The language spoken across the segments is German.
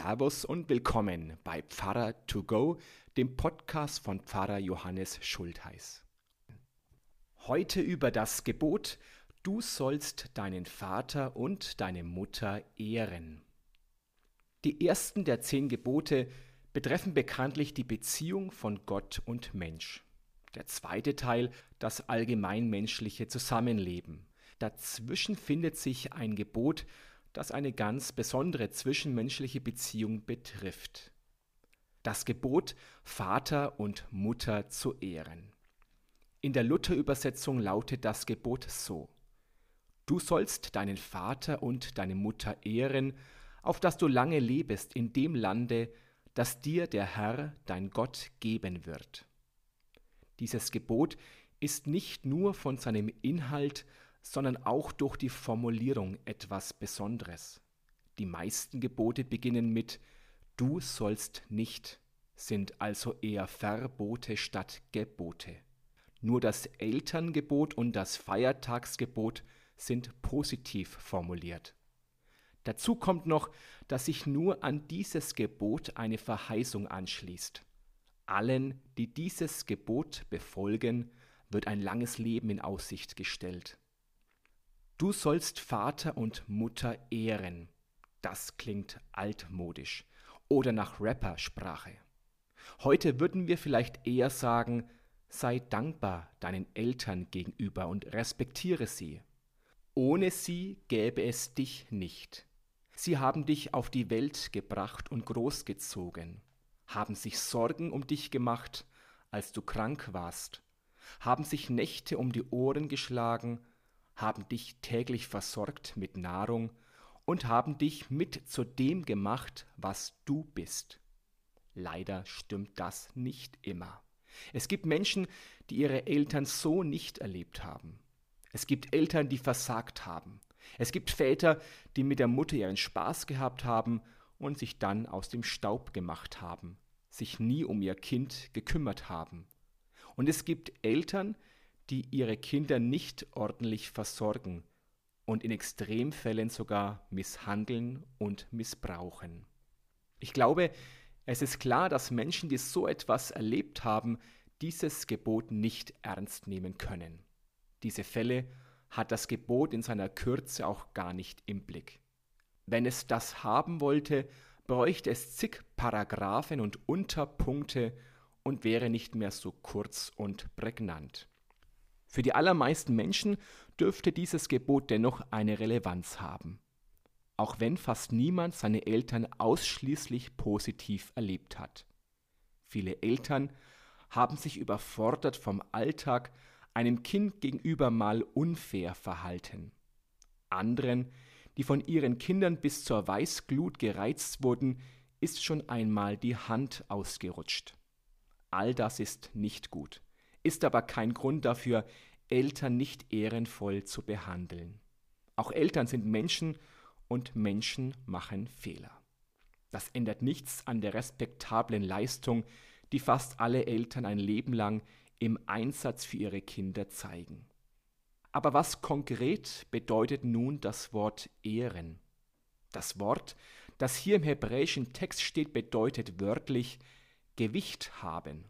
Servus und willkommen bei Pfarrer to go, dem Podcast von Pfarrer Johannes Schultheiß. Heute über das Gebot, du sollst deinen Vater und deine Mutter ehren. Die ersten der zehn Gebote betreffen bekanntlich die Beziehung von Gott und Mensch. Der zweite Teil das allgemeinmenschliche Zusammenleben. Dazwischen findet sich ein Gebot, das eine ganz besondere zwischenmenschliche Beziehung betrifft. Das Gebot, Vater und Mutter zu ehren. In der Luther-Übersetzung lautet das Gebot so: Du sollst deinen Vater und deine Mutter ehren, auf dass du lange lebest in dem Lande, das dir der Herr, dein Gott, geben wird. Dieses Gebot ist nicht nur von seinem Inhalt, sondern auch durch die Formulierung etwas Besonderes. Die meisten Gebote beginnen mit Du sollst nicht, sind also eher Verbote statt Gebote. Nur das Elterngebot und das Feiertagsgebot sind positiv formuliert. Dazu kommt noch, dass sich nur an dieses Gebot eine Verheißung anschließt. Allen, die dieses Gebot befolgen, wird ein langes Leben in Aussicht gestellt. Du sollst Vater und Mutter ehren. Das klingt altmodisch oder nach Rappersprache. Heute würden wir vielleicht eher sagen, sei dankbar deinen Eltern gegenüber und respektiere sie. Ohne sie gäbe es dich nicht. Sie haben dich auf die Welt gebracht und großgezogen, haben sich Sorgen um dich gemacht, als du krank warst, haben sich Nächte um die Ohren geschlagen haben dich täglich versorgt mit Nahrung und haben dich mit zu dem gemacht, was du bist. Leider stimmt das nicht immer. Es gibt Menschen, die ihre Eltern so nicht erlebt haben. Es gibt Eltern, die versagt haben. Es gibt Väter, die mit der Mutter ihren Spaß gehabt haben und sich dann aus dem Staub gemacht haben, sich nie um ihr Kind gekümmert haben. Und es gibt Eltern, die ihre Kinder nicht ordentlich versorgen und in Extremfällen sogar misshandeln und missbrauchen. Ich glaube, es ist klar, dass Menschen, die so etwas erlebt haben, dieses Gebot nicht ernst nehmen können. Diese Fälle hat das Gebot in seiner Kürze auch gar nicht im Blick. Wenn es das haben wollte, bräuchte es zig Paragraphen und Unterpunkte und wäre nicht mehr so kurz und prägnant. Für die allermeisten Menschen dürfte dieses Gebot dennoch eine Relevanz haben, auch wenn fast niemand seine Eltern ausschließlich positiv erlebt hat. Viele Eltern haben sich überfordert vom Alltag einem Kind gegenüber mal unfair verhalten. Anderen, die von ihren Kindern bis zur Weißglut gereizt wurden, ist schon einmal die Hand ausgerutscht. All das ist nicht gut ist aber kein Grund dafür, Eltern nicht ehrenvoll zu behandeln. Auch Eltern sind Menschen und Menschen machen Fehler. Das ändert nichts an der respektablen Leistung, die fast alle Eltern ein Leben lang im Einsatz für ihre Kinder zeigen. Aber was konkret bedeutet nun das Wort Ehren? Das Wort, das hier im hebräischen Text steht, bedeutet wörtlich Gewicht haben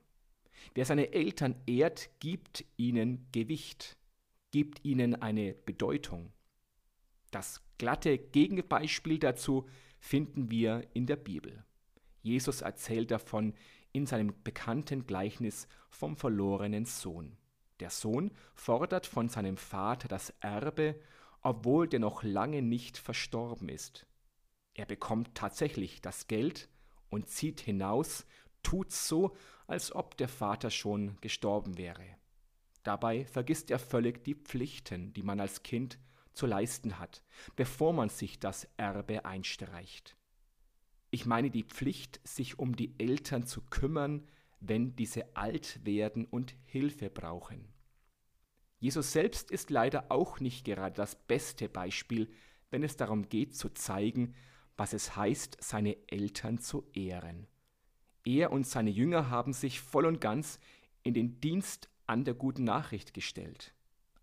Wer seine Eltern ehrt, gibt ihnen Gewicht, gibt ihnen eine Bedeutung. Das glatte Gegenbeispiel dazu finden wir in der Bibel. Jesus erzählt davon in seinem bekannten Gleichnis vom verlorenen Sohn. Der Sohn fordert von seinem Vater das Erbe, obwohl der noch lange nicht verstorben ist. Er bekommt tatsächlich das Geld und zieht hinaus, tut so, als ob der Vater schon gestorben wäre. Dabei vergisst er völlig die Pflichten, die man als Kind zu leisten hat, bevor man sich das Erbe einstreicht. Ich meine die Pflicht, sich um die Eltern zu kümmern, wenn diese alt werden und Hilfe brauchen. Jesus selbst ist leider auch nicht gerade das beste Beispiel, wenn es darum geht zu zeigen, was es heißt, seine Eltern zu ehren. Er und seine Jünger haben sich voll und ganz in den Dienst an der guten Nachricht gestellt.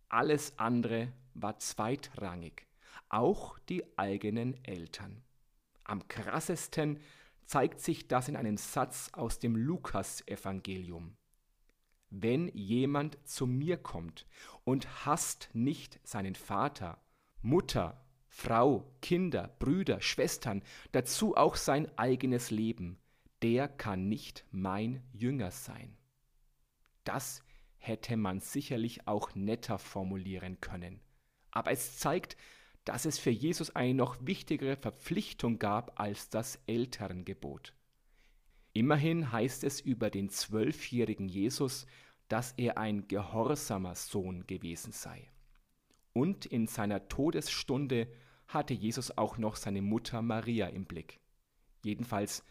Alles andere war zweitrangig, auch die eigenen Eltern. Am krassesten zeigt sich das in einem Satz aus dem Lukas-Evangelium. Wenn jemand zu mir kommt und hasst nicht seinen Vater, Mutter, Frau, Kinder, Brüder, Schwestern, dazu auch sein eigenes Leben, der kann nicht mein Jünger sein. Das hätte man sicherlich auch netter formulieren können. Aber es zeigt, dass es für Jesus eine noch wichtigere Verpflichtung gab als das Elterngebot. Immerhin heißt es über den zwölfjährigen Jesus, dass er ein gehorsamer Sohn gewesen sei. Und in seiner Todesstunde hatte Jesus auch noch seine Mutter Maria im Blick. Jedenfalls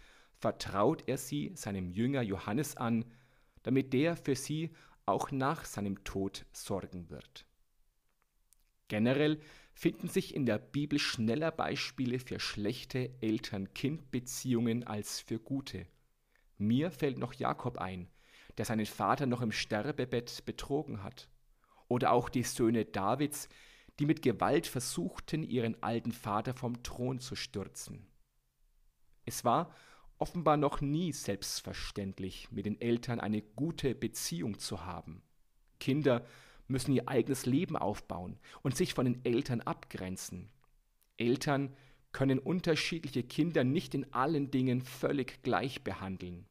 vertraut er sie seinem Jünger Johannes an, damit der für sie auch nach seinem Tod sorgen wird. Generell finden sich in der Bibel schneller Beispiele für schlechte Eltern-Kind-Beziehungen als für gute. Mir fällt noch Jakob ein, der seinen Vater noch im Sterbebett betrogen hat. Oder auch die Söhne Davids, die mit Gewalt versuchten, ihren alten Vater vom Thron zu stürzen. Es war offenbar noch nie selbstverständlich, mit den Eltern eine gute Beziehung zu haben. Kinder müssen ihr eigenes Leben aufbauen und sich von den Eltern abgrenzen. Eltern können unterschiedliche Kinder nicht in allen Dingen völlig gleich behandeln.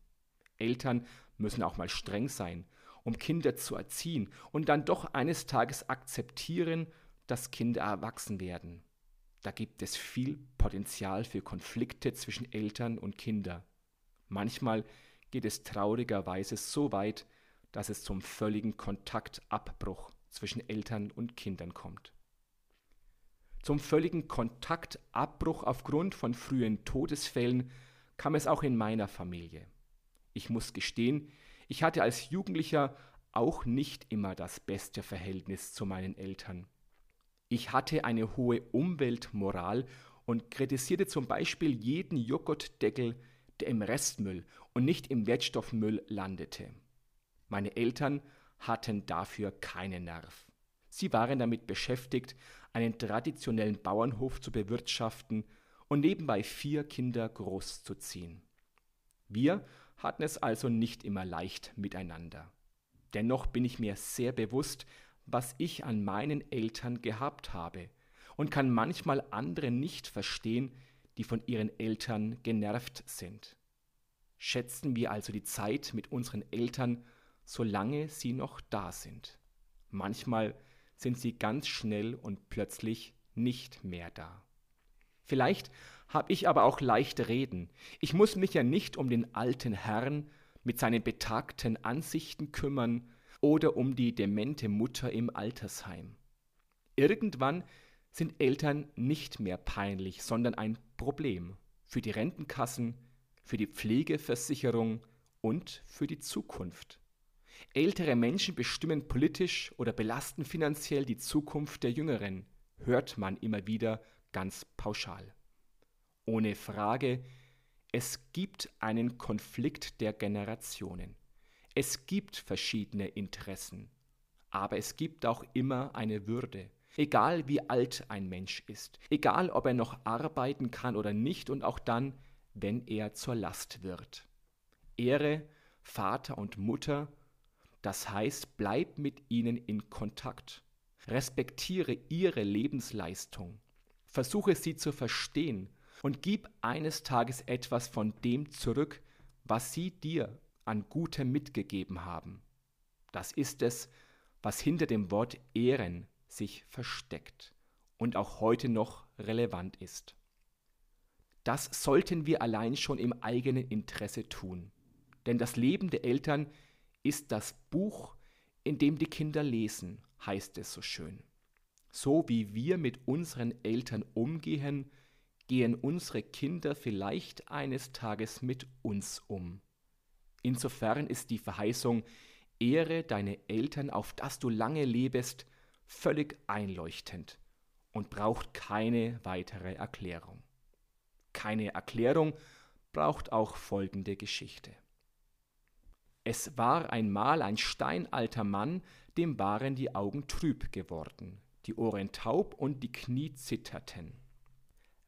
Eltern müssen auch mal streng sein, um Kinder zu erziehen und dann doch eines Tages akzeptieren, dass Kinder erwachsen werden. Da gibt es viel Potenzial für Konflikte zwischen Eltern und Kinder. Manchmal geht es traurigerweise so weit, dass es zum völligen Kontaktabbruch zwischen Eltern und Kindern kommt. Zum völligen Kontaktabbruch aufgrund von frühen Todesfällen kam es auch in meiner Familie. Ich muss gestehen, ich hatte als Jugendlicher auch nicht immer das beste Verhältnis zu meinen Eltern. Ich hatte eine hohe Umweltmoral und kritisierte zum Beispiel jeden Joghurtdeckel, der im Restmüll und nicht im Wertstoffmüll landete. Meine Eltern hatten dafür keinen Nerv. Sie waren damit beschäftigt, einen traditionellen Bauernhof zu bewirtschaften und nebenbei vier Kinder großzuziehen. Wir hatten es also nicht immer leicht miteinander. Dennoch bin ich mir sehr bewusst, was ich an meinen Eltern gehabt habe und kann manchmal andere nicht verstehen, die von ihren Eltern genervt sind. Schätzen wir also die Zeit mit unseren Eltern solange sie noch da sind. Manchmal sind sie ganz schnell und plötzlich nicht mehr da. Vielleicht habe ich aber auch leichte Reden. Ich muss mich ja nicht um den alten Herrn mit seinen betagten Ansichten kümmern oder um die demente Mutter im Altersheim. Irgendwann sind Eltern nicht mehr peinlich, sondern ein Problem für die Rentenkassen, für die Pflegeversicherung und für die Zukunft. Ältere Menschen bestimmen politisch oder belasten finanziell die Zukunft der Jüngeren, hört man immer wieder ganz pauschal. Ohne Frage, es gibt einen Konflikt der Generationen. Es gibt verschiedene Interessen, aber es gibt auch immer eine Würde. Egal wie alt ein Mensch ist, egal ob er noch arbeiten kann oder nicht und auch dann, wenn er zur Last wird. Ehre Vater und Mutter das heißt, bleib mit ihnen in Kontakt. Respektiere ihre Lebensleistung. Versuche sie zu verstehen und gib eines Tages etwas von dem zurück, was sie dir an Gutem mitgegeben haben. Das ist es, was hinter dem Wort Ehren sich versteckt und auch heute noch relevant ist. Das sollten wir allein schon im eigenen Interesse tun, denn das Leben der Eltern ist das Buch, in dem die Kinder lesen, heißt es so schön. So wie wir mit unseren Eltern umgehen, gehen unsere Kinder vielleicht eines Tages mit uns um. Insofern ist die Verheißung, Ehre deine Eltern, auf dass du lange lebest, völlig einleuchtend und braucht keine weitere Erklärung. Keine Erklärung braucht auch folgende Geschichte. Es war einmal ein steinalter Mann, dem waren die Augen trüb geworden, die Ohren taub und die Knie zitterten.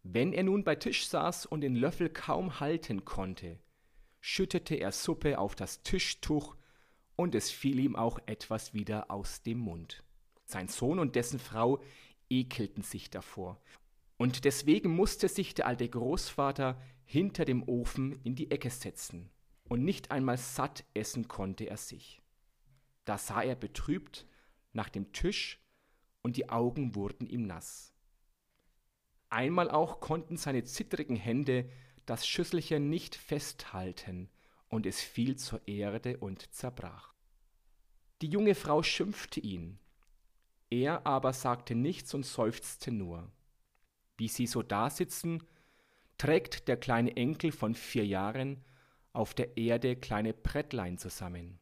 Wenn er nun bei Tisch saß und den Löffel kaum halten konnte, schüttete er Suppe auf das Tischtuch und es fiel ihm auch etwas wieder aus dem Mund. Sein Sohn und dessen Frau ekelten sich davor, und deswegen musste sich der alte Großvater hinter dem Ofen in die Ecke setzen, und nicht einmal satt essen konnte er sich. Da sah er betrübt nach dem Tisch, und die Augen wurden ihm nass. Einmal auch konnten seine zittrigen Hände das Schüsselchen nicht festhalten, und es fiel zur Erde und zerbrach. Die junge Frau schimpfte ihn, er aber sagte nichts und seufzte nur. Wie sie so dasitzen, trägt der kleine Enkel von vier Jahren auf der Erde kleine Brettlein zusammen.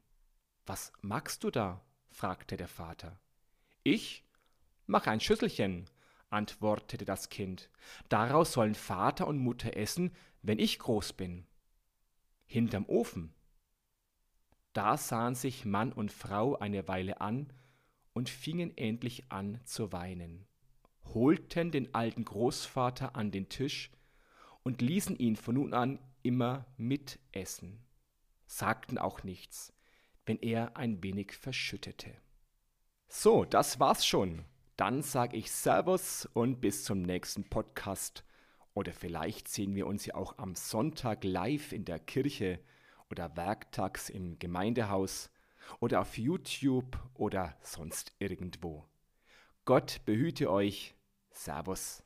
Was magst du da? fragte der Vater. Ich mach ein Schüsselchen, antwortete das Kind. Daraus sollen Vater und Mutter essen, wenn ich groß bin. Hinterm Ofen. Da sahen sich Mann und Frau eine Weile an und fingen endlich an zu weinen, holten den alten Großvater an den Tisch und ließen ihn von nun an immer mitessen, sagten auch nichts, wenn er ein wenig verschüttete. So, das war's schon. Dann sage ich Servus und bis zum nächsten Podcast. Oder vielleicht sehen wir uns ja auch am Sonntag live in der Kirche oder werktags im Gemeindehaus oder auf YouTube oder sonst irgendwo. Gott behüte euch. Servus.